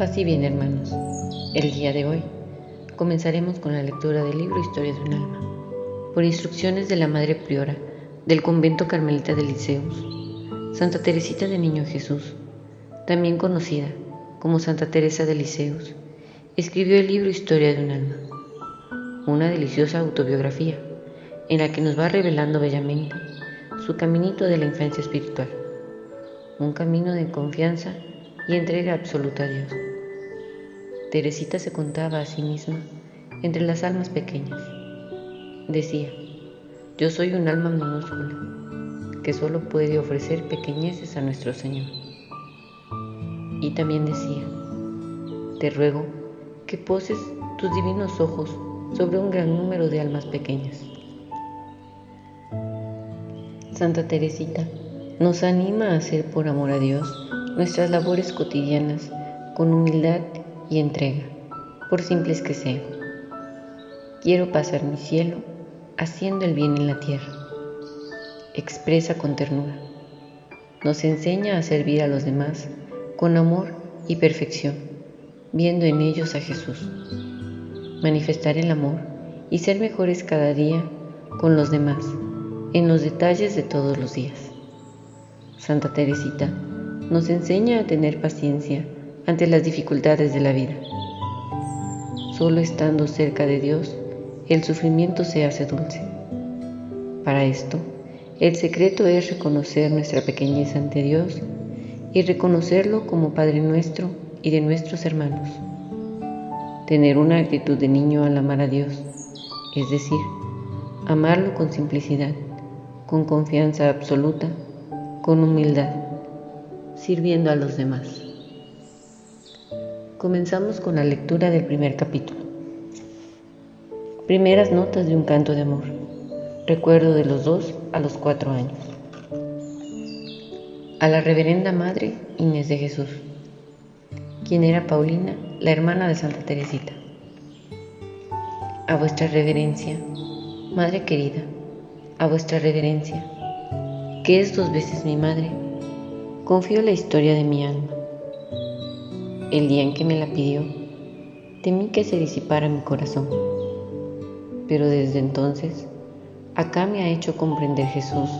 Paz bien hermanos, el día de hoy comenzaremos con la lectura del libro Historia de un alma, por instrucciones de la Madre Priora del convento carmelita de Liceus, Santa Teresita de Niño Jesús, también conocida como Santa Teresa de Liceus, escribió el libro Historia de un alma, una deliciosa autobiografía en la que nos va revelando bellamente su caminito de la infancia espiritual, un camino de confianza y entrega absoluta a Dios. Teresita se contaba a sí misma entre las almas pequeñas. Decía, yo soy un alma minúscula que solo puede ofrecer pequeñeces a nuestro Señor. Y también decía, te ruego que poses tus divinos ojos sobre un gran número de almas pequeñas. Santa Teresita nos anima a hacer por amor a Dios nuestras labores cotidianas con humildad y entrega, por simples que sean. Quiero pasar mi cielo haciendo el bien en la tierra. Expresa con ternura. Nos enseña a servir a los demás con amor y perfección, viendo en ellos a Jesús. Manifestar el amor y ser mejores cada día con los demás, en los detalles de todos los días. Santa Teresita nos enseña a tener paciencia ante las dificultades de la vida. Solo estando cerca de Dios, el sufrimiento se hace dulce. Para esto, el secreto es reconocer nuestra pequeñez ante Dios y reconocerlo como Padre nuestro y de nuestros hermanos. Tener una actitud de niño al amar a Dios, es decir, amarlo con simplicidad, con confianza absoluta, con humildad sirviendo a los demás. Comenzamos con la lectura del primer capítulo. Primeras notas de un canto de amor. Recuerdo de los dos a los cuatro años. A la reverenda Madre Inés de Jesús, quien era Paulina, la hermana de Santa Teresita. A vuestra reverencia, Madre querida, a vuestra reverencia, que es dos veces mi madre confío la historia de mi alma. El día en que me la pidió, temí que se disipara mi corazón, pero desde entonces, acá me ha hecho comprender Jesús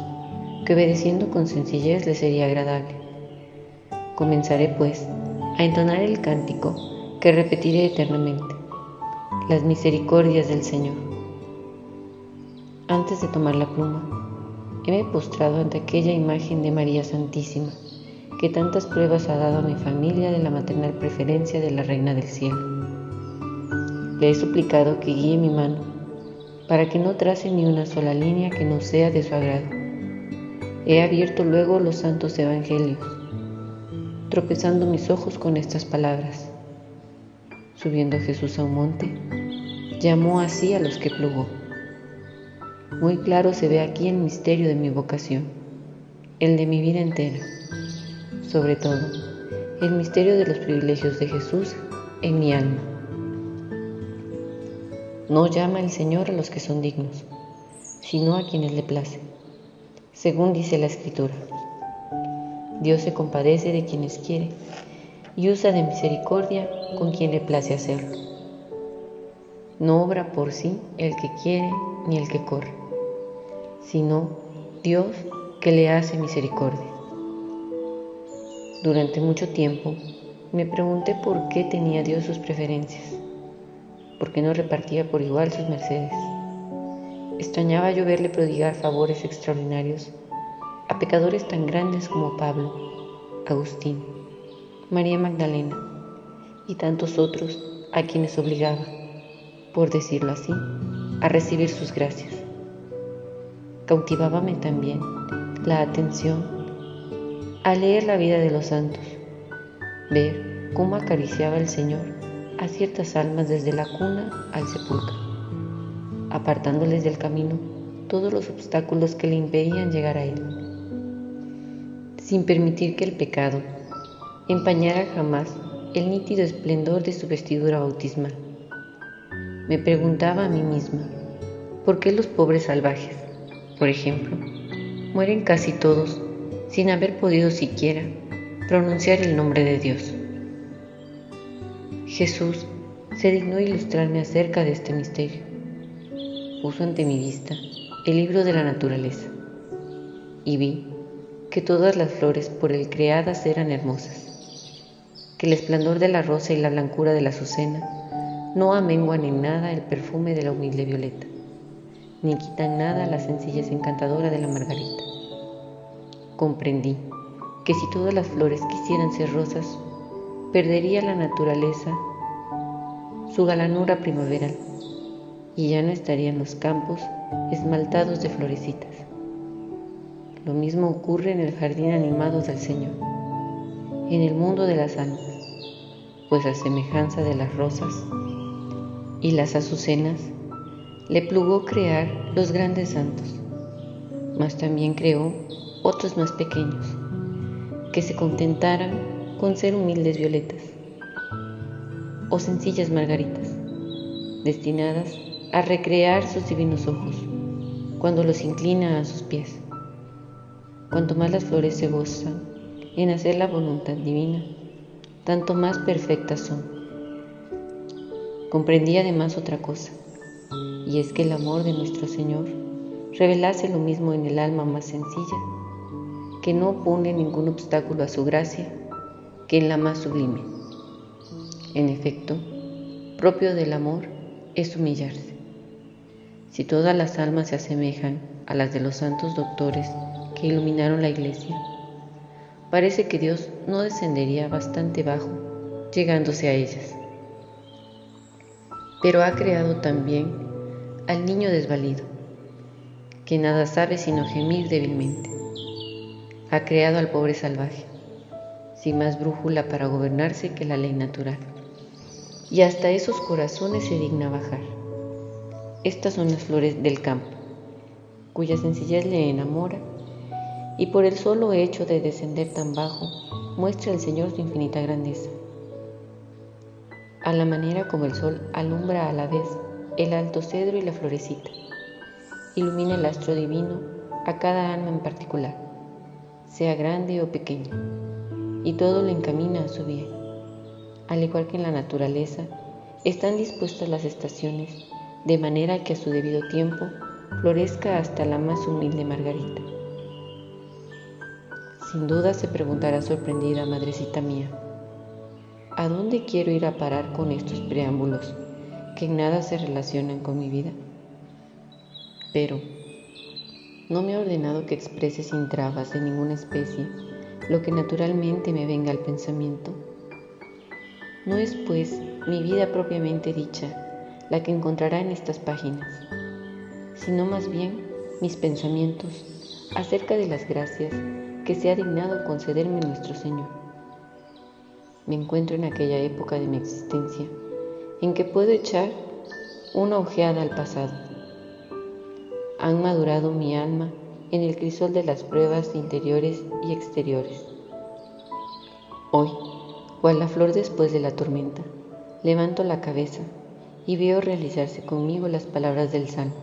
que obedeciendo con sencillez le sería agradable. Comenzaré pues a entonar el cántico que repetiré eternamente, las misericordias del Señor. Antes de tomar la pluma, heme postrado ante aquella imagen de María Santísima que tantas pruebas ha dado a mi familia de la maternal preferencia de la Reina del Cielo. Le he suplicado que guíe mi mano para que no trace ni una sola línea que no sea de su agrado. He abierto luego los santos evangelios, tropezando mis ojos con estas palabras. Subiendo Jesús a un monte, llamó así a los que plugó. Muy claro se ve aquí el misterio de mi vocación, el de mi vida entera sobre todo, el misterio de los privilegios de Jesús en mi alma. No llama el Señor a los que son dignos, sino a quienes le place, según dice la Escritura. Dios se compadece de quienes quiere y usa de misericordia con quien le place hacerlo. No obra por sí el que quiere ni el que corre, sino Dios que le hace misericordia. Durante mucho tiempo me pregunté por qué tenía Dios sus preferencias, por qué no repartía por igual sus mercedes. Extrañaba yo verle prodigar favores extraordinarios a pecadores tan grandes como Pablo, Agustín, María Magdalena y tantos otros a quienes obligaba, por decirlo así, a recibir sus gracias. Cautivábame también la atención a leer la vida de los santos, ver cómo acariciaba el Señor a ciertas almas desde la cuna al sepulcro, apartándoles del camino todos los obstáculos que le impedían llegar a Él, sin permitir que el pecado empañara jamás el nítido esplendor de su vestidura bautismal. Me preguntaba a mí misma, ¿por qué los pobres salvajes, por ejemplo, mueren casi todos sin haber podido siquiera pronunciar el nombre de Dios. Jesús se dignó ilustrarme acerca de este misterio. Puso ante mi vista el libro de la naturaleza y vi que todas las flores por él creadas eran hermosas, que el esplendor de la rosa y la blancura de la azucena no amenguan en nada el perfume de la humilde violeta, ni quitan nada la sencillez encantadora de la margarita. Comprendí que si todas las flores quisieran ser rosas, perdería la naturaleza su galanura primaveral y ya no estarían los campos esmaltados de florecitas. Lo mismo ocurre en el jardín animado del Señor, en el mundo de las almas, pues a semejanza de las rosas y las azucenas, le plugó crear los grandes santos, mas también creó otros más pequeños, que se contentaran con ser humildes violetas o sencillas margaritas, destinadas a recrear sus divinos ojos cuando los inclina a sus pies. Cuanto más las flores se gozan en hacer la voluntad divina, tanto más perfectas son. Comprendí además otra cosa, y es que el amor de nuestro Señor revelase lo mismo en el alma más sencilla, que no pone ningún obstáculo a su gracia, que en la más sublime. En efecto, propio del amor es humillarse. Si todas las almas se asemejan a las de los santos doctores que iluminaron la iglesia, parece que Dios no descendería bastante bajo, llegándose a ellas. Pero ha creado también al niño desvalido, que nada sabe sino gemir débilmente. Ha creado al pobre salvaje, sin más brújula para gobernarse que la ley natural. Y hasta esos corazones se digna bajar. Estas son las flores del campo, cuya sencillez le enamora y por el solo hecho de descender tan bajo muestra al Señor su infinita grandeza. A la manera como el sol alumbra a la vez el alto cedro y la florecita, ilumina el astro divino a cada alma en particular, sea grande o pequeña, y todo le encamina a su bien. Al igual que en la naturaleza, están dispuestas las estaciones de manera que a su debido tiempo florezca hasta la más humilde margarita. Sin duda se preguntará sorprendida, madrecita mía, ¿a dónde quiero ir a parar con estos preámbulos que en nada se relacionan con mi vida? Pero, ¿no me ha ordenado que exprese sin trabas de ninguna especie lo que naturalmente me venga al pensamiento? ¿No es, pues, mi vida propiamente dicha la que encontrará en estas páginas, sino más bien mis pensamientos acerca de las gracias que se ha dignado concederme nuestro Señor. Me encuentro en aquella época de mi existencia en que puedo echar una ojeada al pasado. Han madurado mi alma en el crisol de las pruebas interiores y exteriores. Hoy, cual la flor después de la tormenta, levanto la cabeza y veo realizarse conmigo las palabras del Salmo.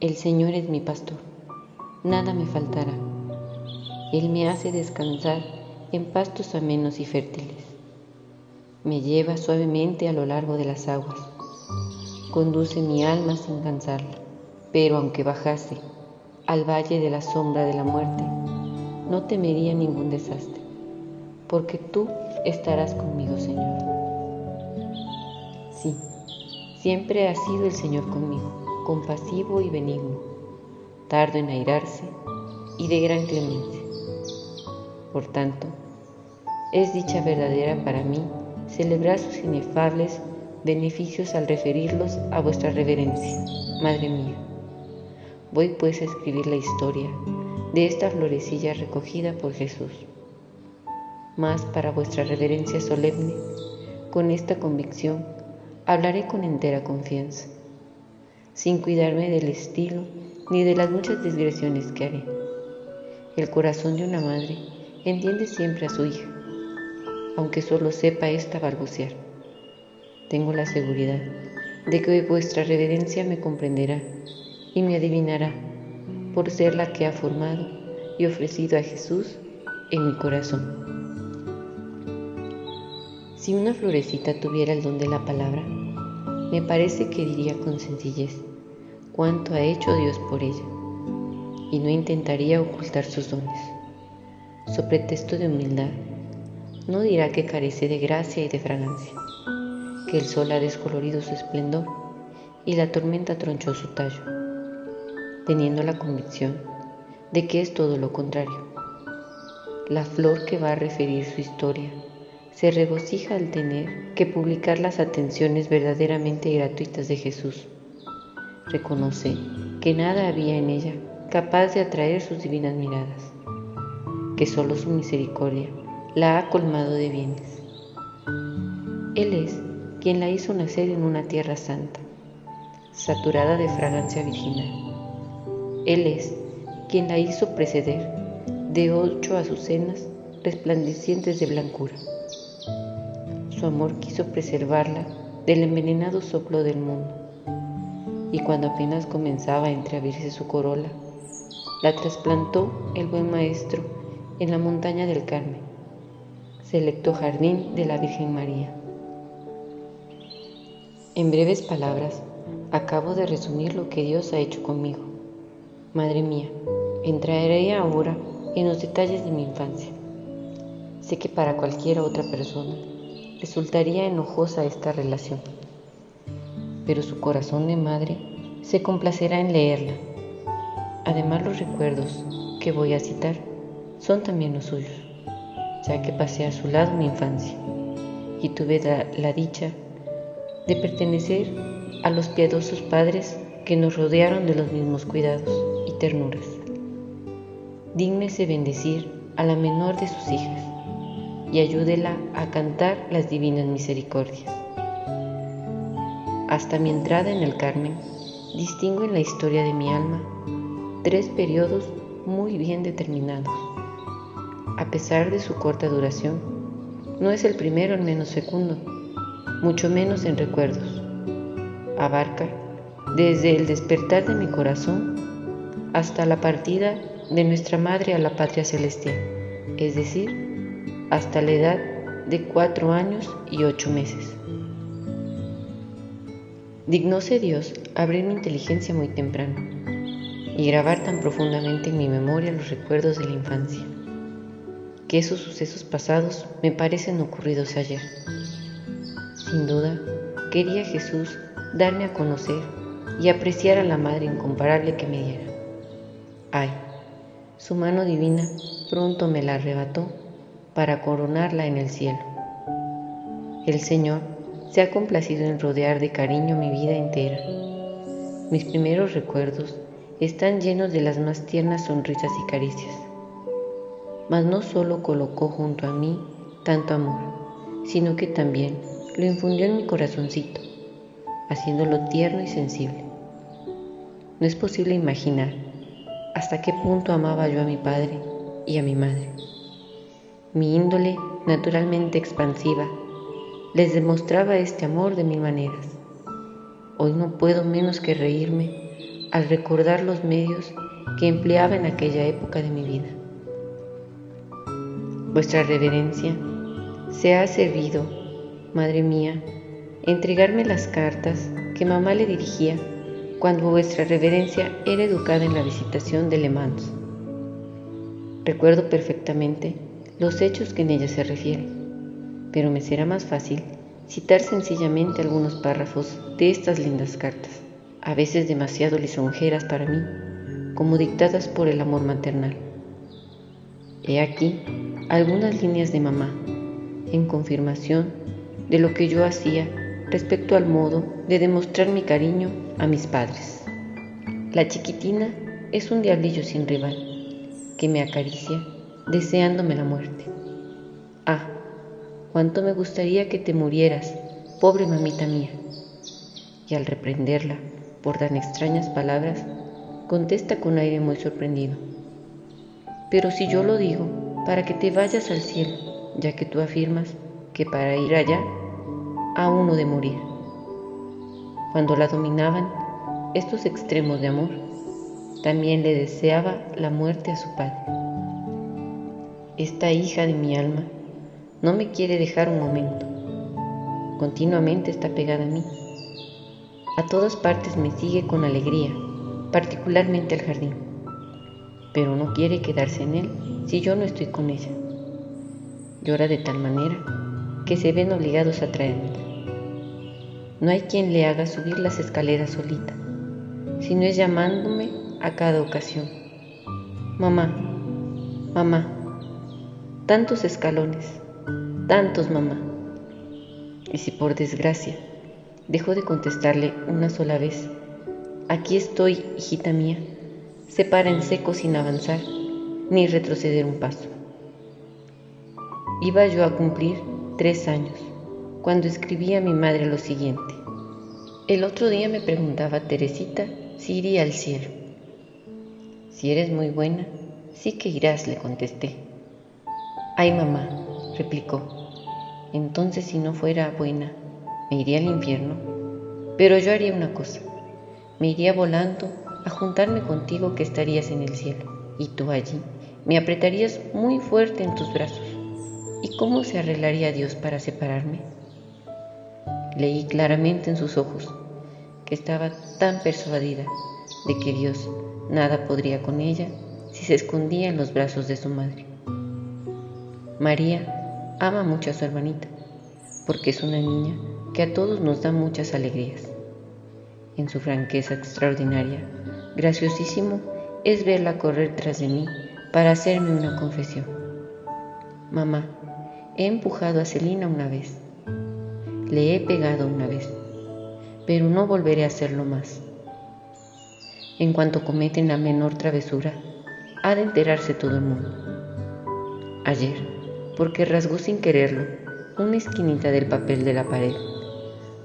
El Señor es mi pastor, nada me faltará. Él me hace descansar en pastos amenos y fértiles. Me lleva suavemente a lo largo de las aguas. Conduce mi alma sin cansarla. Pero aunque bajase al valle de la sombra de la muerte, no temería ningún desastre, porque tú estarás conmigo, Señor. Sí, siempre ha sido el Señor conmigo, compasivo y benigno, tardo en airarse y de gran clemencia. Por tanto, es dicha verdadera para mí celebrar sus inefables beneficios al referirlos a vuestra reverencia, Madre mía. Voy pues a escribir la historia de esta florecilla recogida por Jesús. Mas para vuestra reverencia solemne, con esta convicción, hablaré con entera confianza, sin cuidarme del estilo ni de las muchas digresiones que haré. El corazón de una madre entiende siempre a su hija, aunque solo sepa ésta balbucear. Tengo la seguridad de que vuestra reverencia me comprenderá y me adivinará por ser la que ha formado y ofrecido a Jesús en mi corazón. Si una florecita tuviera el don de la palabra, me parece que diría con sencillez cuánto ha hecho Dios por ella y no intentaría ocultar sus dones. So pretexto de humildad, no dirá que carece de gracia y de fragancia, que el sol ha descolorido su esplendor y la tormenta tronchó su tallo, teniendo la convicción de que es todo lo contrario. La flor que va a referir su historia se regocija al tener que publicar las atenciones verdaderamente gratuitas de Jesús. Reconoce que nada había en ella capaz de atraer sus divinas miradas, que solo su misericordia la ha colmado de bienes. Él es quien la hizo nacer en una tierra santa, saturada de fragancia virginal. Él es quien la hizo preceder de ocho azucenas resplandecientes de blancura. Su amor quiso preservarla del envenenado soplo del mundo, y cuando apenas comenzaba a entreabrirse su corola, la trasplantó el buen maestro en la montaña del Carmen, selecto jardín de la Virgen María. En breves palabras, acabo de resumir lo que Dios ha hecho conmigo. Madre mía, entraré ahora en los detalles de mi infancia. Sé que para cualquier otra persona resultaría enojosa esta relación, pero su corazón de madre se complacerá en leerla Además los recuerdos que voy a citar son también los suyos, ya que pasé a su lado mi infancia y tuve la, dicha de pertenecer a los piadosos padres que nos rodearon de los mismos cuidados ternuras. Dígnese bendecir a la menor de sus hijas y ayúdela a cantar las divinas misericordias. Hasta mi entrada en el Carmen, distingo en la historia de mi alma tres periodos muy bien determinados. A pesar de su corta duración, no es el primero el menos fecundo, mucho menos en recuerdos. Abarca desde el despertar de mi corazón hasta la partida de nuestra Madre a la patria celestial, es decir, hasta la edad de cuatro años y ocho meses. Dignóse Dios abrir mi inteligencia muy temprano y grabar tan profundamente en mi memoria los recuerdos de la infancia, que esos sucesos pasados me parecen ocurridos ayer. Sin duda, quería Jesús darme a conocer y apreciar a la Madre incomparable que me diera. Ay, su mano divina pronto me la arrebató para coronarla en el cielo. El Señor se ha complacido en rodear de cariño mi vida entera. Mis primeros recuerdos están llenos de las más tiernas sonrisas y caricias. Mas no solo colocó junto a mí tanto amor, sino que también lo infundió en mi corazoncito, haciéndolo tierno y sensible. No es posible imaginar hasta qué punto amaba yo a mi padre y a mi madre. Mi índole, naturalmente expansiva, les demostraba este amor de mil maneras. Hoy no puedo menos que reírme al recordar los medios que empleaba en aquella época de mi vida. Vuestra reverencia se ha servido, Madre mía, entregarme las cartas que mamá le dirigía cuando vuestra reverencia era educada en la visitación de Le Mans. Recuerdo perfectamente los hechos que en ella se refieren, pero me será más fácil citar sencillamente algunos párrafos de estas lindas cartas a veces demasiado lisonjeras para mí, como dictadas por el amor maternal. He aquí algunas líneas de mamá, en confirmación de lo que yo hacía respecto al modo de demostrar mi cariño a mis padres. La chiquitina es un diablillo sin rival, que me acaricia deseándome la muerte. Ah, cuánto me gustaría que te murieras, pobre mamita mía. Y al reprenderla, por tan extrañas palabras, contesta con aire muy sorprendido. Pero si yo lo digo, para que te vayas al cielo, ya que tú afirmas que para ir allá, a uno de morir. Cuando la dominaban estos extremos de amor, también le deseaba la muerte a su padre. Esta hija de mi alma no me quiere dejar un momento, Continuamente está pegada a mí. A todas partes me sigue con alegría, particularmente al jardín, pero no quiere quedarse en él si yo no estoy con ella. Llora de tal manera que se ven obligados a traerme. No hay quien le haga subir las escaleras solita, sino es llamándome a cada ocasión. Mamá, mamá, tantos escalones, tantos mamá. Y si por desgracia dejó de contestarle una sola vez, aquí estoy, hijita mía, se para en seco sin avanzar ni retroceder un paso. Iba yo a cumplir tres años cuando escribí a mi madre lo siguiente. El otro día me preguntaba Teresita si iría al cielo. Si eres muy buena, sí que irás, le contesté. Ay, mamá, replicó. Entonces, si no fuera buena, me iría al infierno. Pero yo haría una cosa. Me iría volando a juntarme contigo que estarías en el cielo. Y tú allí me apretarías muy fuerte en tus brazos. ¿Y cómo se arreglaría Dios para separarme? Leí claramente en sus ojos que estaba tan persuadida de que Dios nada podría con ella si se escondía en los brazos de su madre. María ama mucho a su hermanita, porque es una niña que a todos nos da muchas alegrías. En su franqueza extraordinaria, graciosísimo es verla correr tras de mí para hacerme una confesión. Mamá, he empujado a Celina una vez, le he pegado una vez, pero no volveré a hacerlo más. En cuanto cometen la menor travesura, ha de enterarse todo el mundo. Ayer, porque rasgó sin quererlo una esquinita del papel de la pared,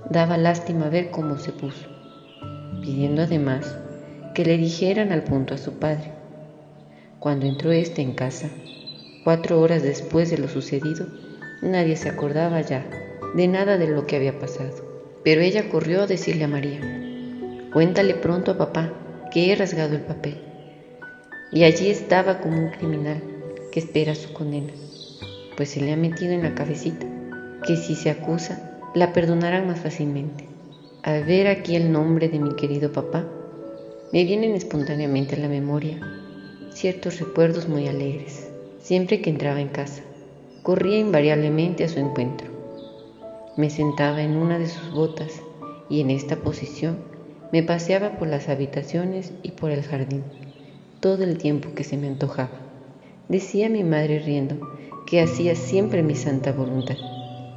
daba lástima ver cómo se puso, pidiendo además que le dijeran al punto a su padre. Cuando entró éste en casa, cuatro horas después de lo sucedido, nadie se acordaba ya de nada de lo que había pasado. Pero ella corrió a decirle a María, cuéntale pronto a papá que he rasgado el papel y allí estaba como un criminal que espera su condena, pues se le ha metido en la cabecita que si se acusa, la perdonarán más fácilmente. Al ver aquí el nombre de mi querido papá, me vienen espontáneamente a la memoria ciertos recuerdos muy alegres. Siempre que entraba en casa, corría invariablemente a su encuentro. Me sentaba en una de sus botas y en esta posición me paseaba por las habitaciones y por el jardín todo el tiempo que se me antojaba. Decía mi madre riendo que hacía siempre mi santa voluntad.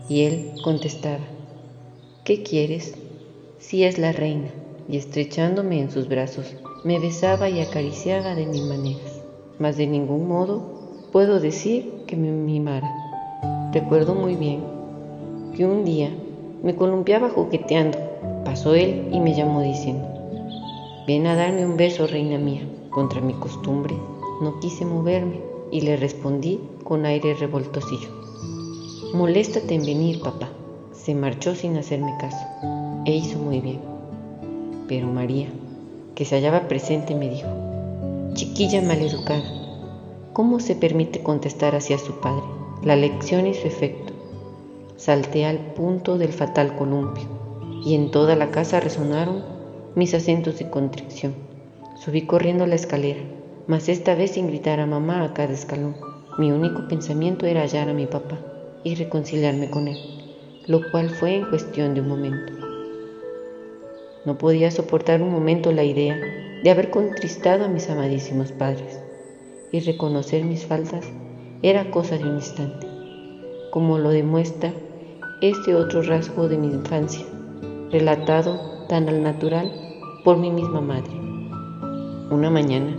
Y él contestaba, ¿qué quieres? Si es la reina. Y estrechándome en sus brazos, me besaba y acariciaba de mil maneras. Mas de ningún modo puedo decir que me mimara. Recuerdo muy bien que un día me columpiaba jugueteando. Pasó él y me llamó diciendo, ven a darme un beso, reina mía. Contra mi costumbre, no quise moverme y le respondí con aire revoltosillo. Moléstate en venir, papá. Se marchó sin hacerme caso e hizo muy bien. Pero María, que se hallaba presente, me dijo, chiquilla maleducada, ¿cómo se permite contestar hacia su padre? La lección y su efecto. Salté al punto del fatal columpio y en toda la casa resonaron mis acentos de contrición. Subí corriendo la escalera, mas esta vez sin gritar a mamá a cada escalón. Mi único pensamiento era hallar a mi papá y reconciliarme con él, lo cual fue en cuestión de un momento. No podía soportar un momento la idea de haber contristado a mis amadísimos padres, y reconocer mis faltas era cosa de un instante, como lo demuestra este otro rasgo de mi infancia, relatado tan al natural por mi misma madre. Una mañana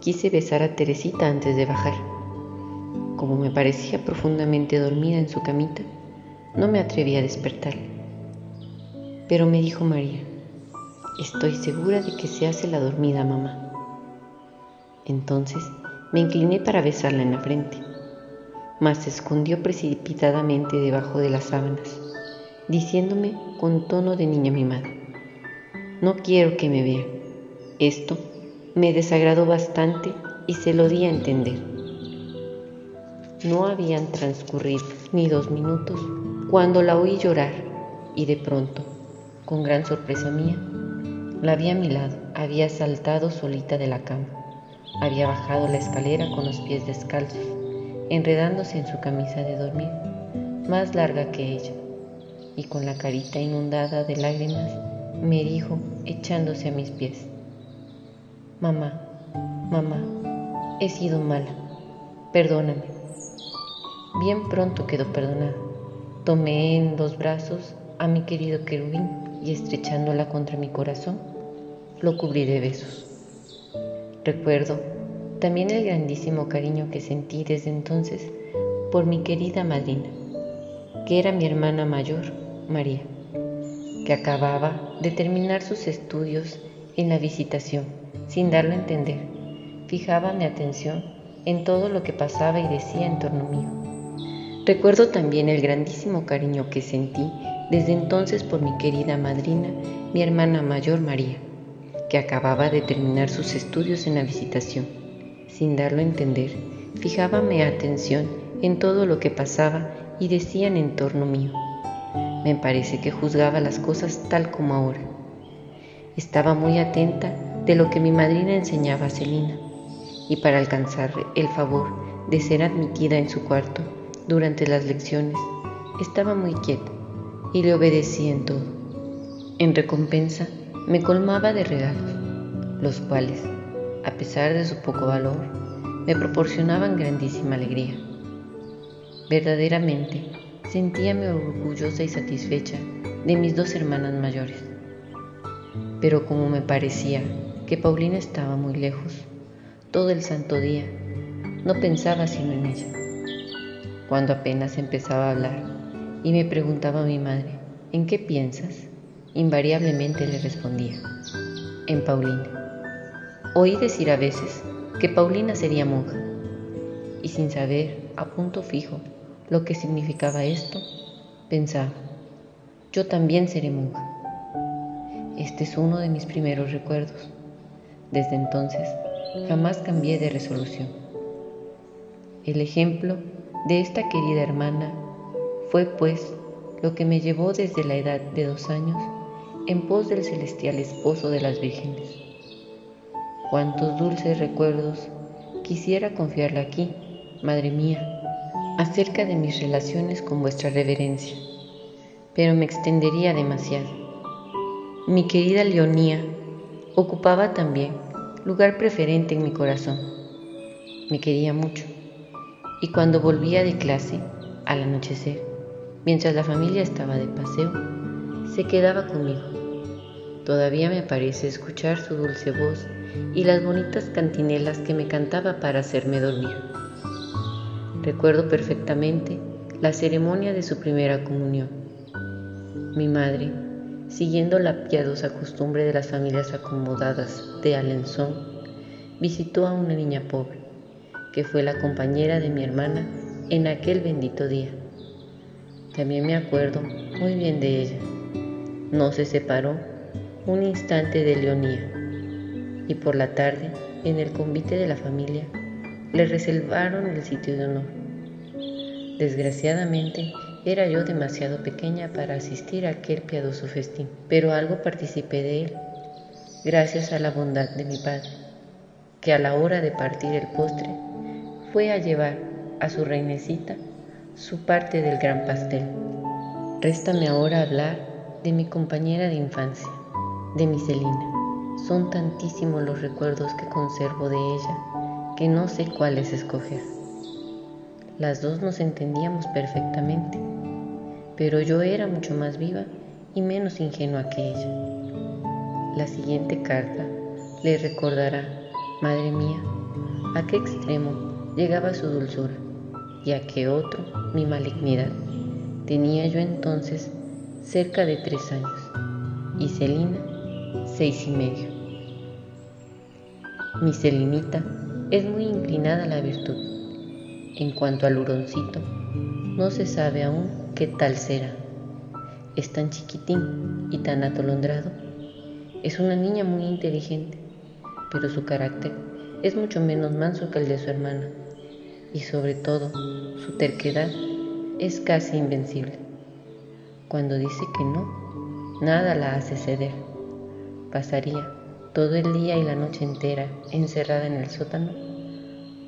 quise besar a Teresita antes de bajar. Como me parecía profundamente dormida en su camita, no me atreví a despertarle. Pero me dijo María, estoy segura de que se hace la dormida, mamá. Entonces me incliné para besarla en la frente, mas se escondió precipitadamente debajo de las sábanas, diciéndome con tono de niña mimada, no quiero que me vea. Esto me desagradó bastante y se lo di a entender. No habían transcurrido ni dos minutos cuando la oí llorar y de pronto, con gran sorpresa mía, la vi a mi lado, había saltado solita de la cama, había bajado la escalera con los pies descalzos, enredándose en su camisa de dormir, más larga que ella, y con la carita inundada de lágrimas, me dijo, echándose a mis pies, Mamá, mamá, he sido mala, perdóname. Bien pronto quedó perdonada. Tomé en los brazos a mi querido querubín y estrechándola contra mi corazón, lo cubrí de besos. Recuerdo también el grandísimo cariño que sentí desde entonces por mi querida madrina, que era mi hermana mayor, María, que acababa de terminar sus estudios en la visitación, sin darlo a entender. Fijaba mi atención en todo lo que pasaba y decía en torno mío. Recuerdo también el grandísimo cariño que sentí desde entonces por mi querida madrina, mi hermana mayor María, que acababa de terminar sus estudios en la visitación. Sin darlo a entender, fijaba mi atención en todo lo que pasaba y decían en torno mío. Me parece que juzgaba las cosas tal como ahora. Estaba muy atenta de lo que mi madrina enseñaba a Celina y para alcanzar el favor de ser admitida en su cuarto durante las lecciones, estaba muy quieta y le obedecí en todo. En recompensa, me colmaba de regalos, los cuales, a pesar de su poco valor, me proporcionaban grandísima alegría. Verdaderamente, sentíame orgullosa y satisfecha de mis dos hermanas mayores. Pero como me parecía que Paulina estaba muy lejos, todo el santo día, no pensaba sino en ella. Cuando apenas empezaba a hablar, y me preguntaba mi madre, ¿en qué piensas? Invariablemente le respondía, en Paulina. Oí decir a veces que Paulina sería monja, y sin saber a punto fijo lo que significaba esto, pensaba, yo también seré monja. Este es uno de mis primeros recuerdos. Desde entonces jamás cambié de resolución. El ejemplo de esta querida hermana fue pues lo que me llevó desde la edad de dos años en pos del celestial esposo de las vírgenes. Cuántos dulces recuerdos quisiera confiarle aquí, Madre mía, acerca de mis relaciones con vuestra reverencia, pero me extendería demasiado. Mi querida Leonía ocupaba también lugar preferente en mi corazón. Me quería mucho y cuando volvía de clase, al anochecer, Mientras la familia estaba de paseo, se quedaba conmigo. Todavía me parece escuchar su dulce voz y las bonitas cantinelas que me cantaba para hacerme dormir. Recuerdo perfectamente la ceremonia de su primera comunión. Mi madre, siguiendo la piadosa costumbre de las familias acomodadas de Alençon, visitó a una niña pobre, que fue la compañera de mi hermana en aquel bendito día. También me acuerdo muy bien de ella. No se separó un instante de Leonía y por la tarde, en el convite de la familia, le reservaron el sitio de honor. Desgraciadamente, era yo demasiado pequeña para asistir a aquel piadoso festín, pero algo participé de él, gracias a la bondad de mi padre, que a la hora de partir el postre fue a llevar a su reinecita su parte del gran pastel. Réstame ahora hablar de mi compañera de infancia, de mi Celina. Son tantísimos los recuerdos que conservo de ella que no sé cuáles escoger. Las dos nos entendíamos perfectamente, pero yo era mucho más viva y menos ingenua que ella. La siguiente carta le recordará, madre mía, a qué extremo llegaba su dulzura y a qué otro mi malignidad. Tenía yo entonces cerca de tres años y Celina seis y medio. Mi Celinita es muy inclinada a la virtud. En cuanto al huroncito, no se sabe aún qué tal será. Es tan chiquitín y tan atolondrado. Es una niña muy inteligente, pero su carácter es mucho menos manso que el de su hermana y sobre todo su terquedad es casi invencible. Cuando dice que no, nada la hace ceder. Pasaría todo el día y la noche entera encerrada en el sótano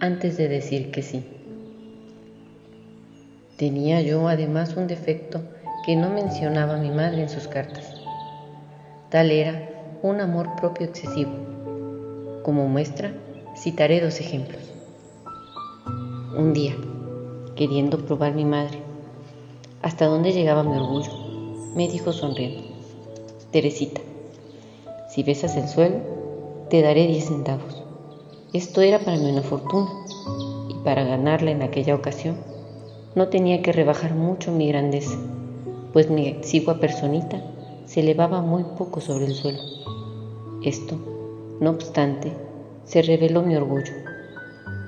antes de decir que sí. Tenía yo además un defecto que no mencionaba mi madre en sus cartas. Tal era un amor propio excesivo. Como muestra, citaré dos ejemplos. Un día, queriendo probar mi madre, hasta dónde llegaba mi orgullo, me dijo sonriendo, Teresita, si besas el suelo, te daré diez centavos. Esto era para mí una fortuna, y para ganarla en aquella ocasión, no tenía que rebajar mucho mi grandeza, pues mi exigua personita se elevaba muy poco sobre el suelo. Esto, no obstante, se reveló mi orgullo,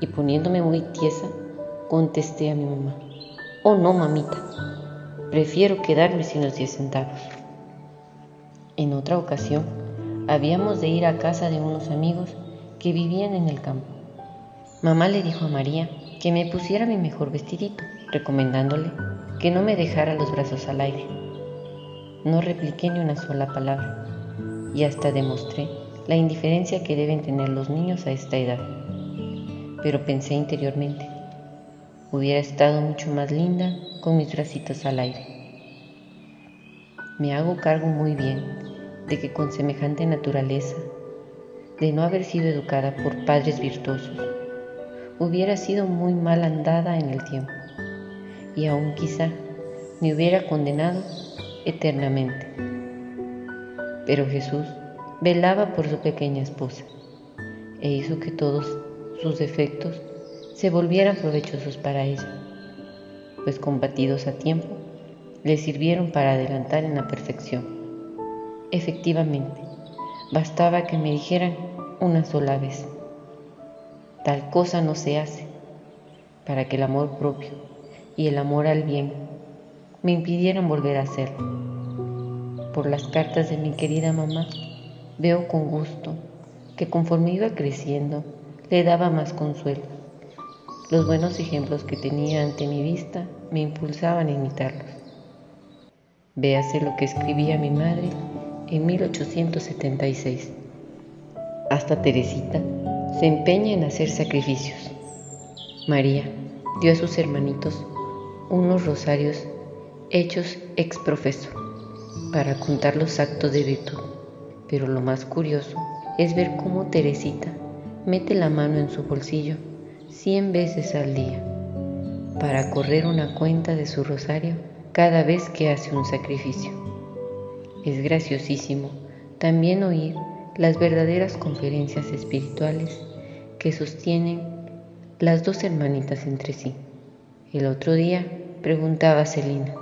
y poniéndome muy tiesa, contesté a mi mamá, oh no, mamita, prefiero quedarme sin los diez centavos. En otra ocasión, habíamos de ir a casa de unos amigos que vivían en el campo. Mamá le dijo a María que me pusiera mi mejor vestidito, recomendándole que no me dejara los brazos al aire. No repliqué ni una sola palabra y hasta demostré la indiferencia que deben tener los niños a esta edad. Pero pensé interiormente, hubiera estado mucho más linda con mis bracitos al aire. Me hago cargo muy bien de que con semejante naturaleza, de no haber sido educada por padres virtuosos, hubiera sido muy mal andada en el tiempo y aún quizá me hubiera condenado eternamente. Pero Jesús velaba por su pequeña esposa e hizo que todos sus defectos se volvieran provechosos para ella, pues combatidos a tiempo, le sirvieron para adelantar en la perfección. Efectivamente, bastaba que me dijeran una sola vez, tal cosa no se hace, para que el amor propio y el amor al bien me impidieron volver a hacerlo. Por las cartas de mi querida mamá, veo con gusto que conforme iba creciendo, le daba más consuelo. Los buenos ejemplos que tenía ante mi vista me impulsaban a imitarlos. Véase lo que escribía mi madre en 1876. Hasta Teresita se empeña en hacer sacrificios. María dio a sus hermanitos unos rosarios hechos ex profeso para contar los actos de virtud. Pero lo más curioso es ver cómo Teresita mete la mano en su bolsillo cien veces al día para correr una cuenta de su rosario cada vez que hace un sacrificio. Es graciosísimo también oír las verdaderas conferencias espirituales que sostienen las dos hermanitas entre sí. El otro día preguntaba Celina,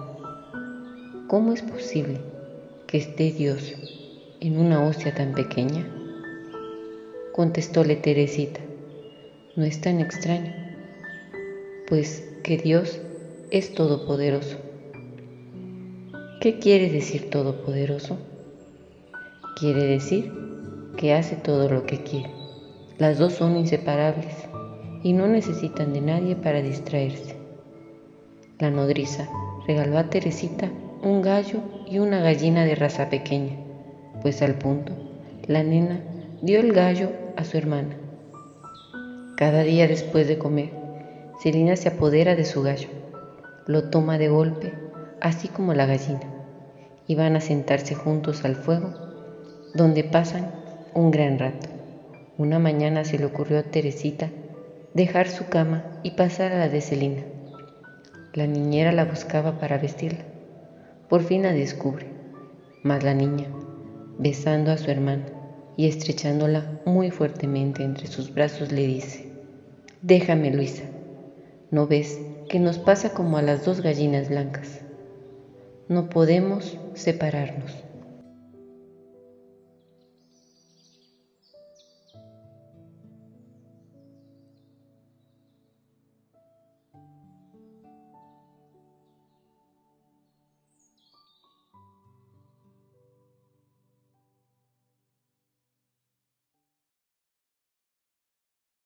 ¿cómo es posible que esté Dios en una hostia tan pequeña? Contestóle Teresita, no es tan extraño, pues que Dios es todopoderoso. ¿Qué quiere decir todopoderoso? Quiere decir que hace todo lo que quiere. Las dos son inseparables y no necesitan de nadie para distraerse. La nodriza regaló a Teresita un gallo y una gallina de raza pequeña, pues al punto la nena dio el gallo a su hermana. Cada día después de comer, Celina se apodera de su gallo, lo toma de golpe, así como la gallina, y van a sentarse juntos al fuego, donde pasan un gran rato. Una mañana se le ocurrió a Teresita dejar su cama y pasar a la de Celina. La niñera la buscaba para vestirla. Por fin la descubre, mas la niña, besando a su hermana y estrechándola muy fuertemente entre sus brazos, le dice, Déjame, Luisa, ¿no ves que nos pasa como a las dos gallinas blancas? No podemos separarnos.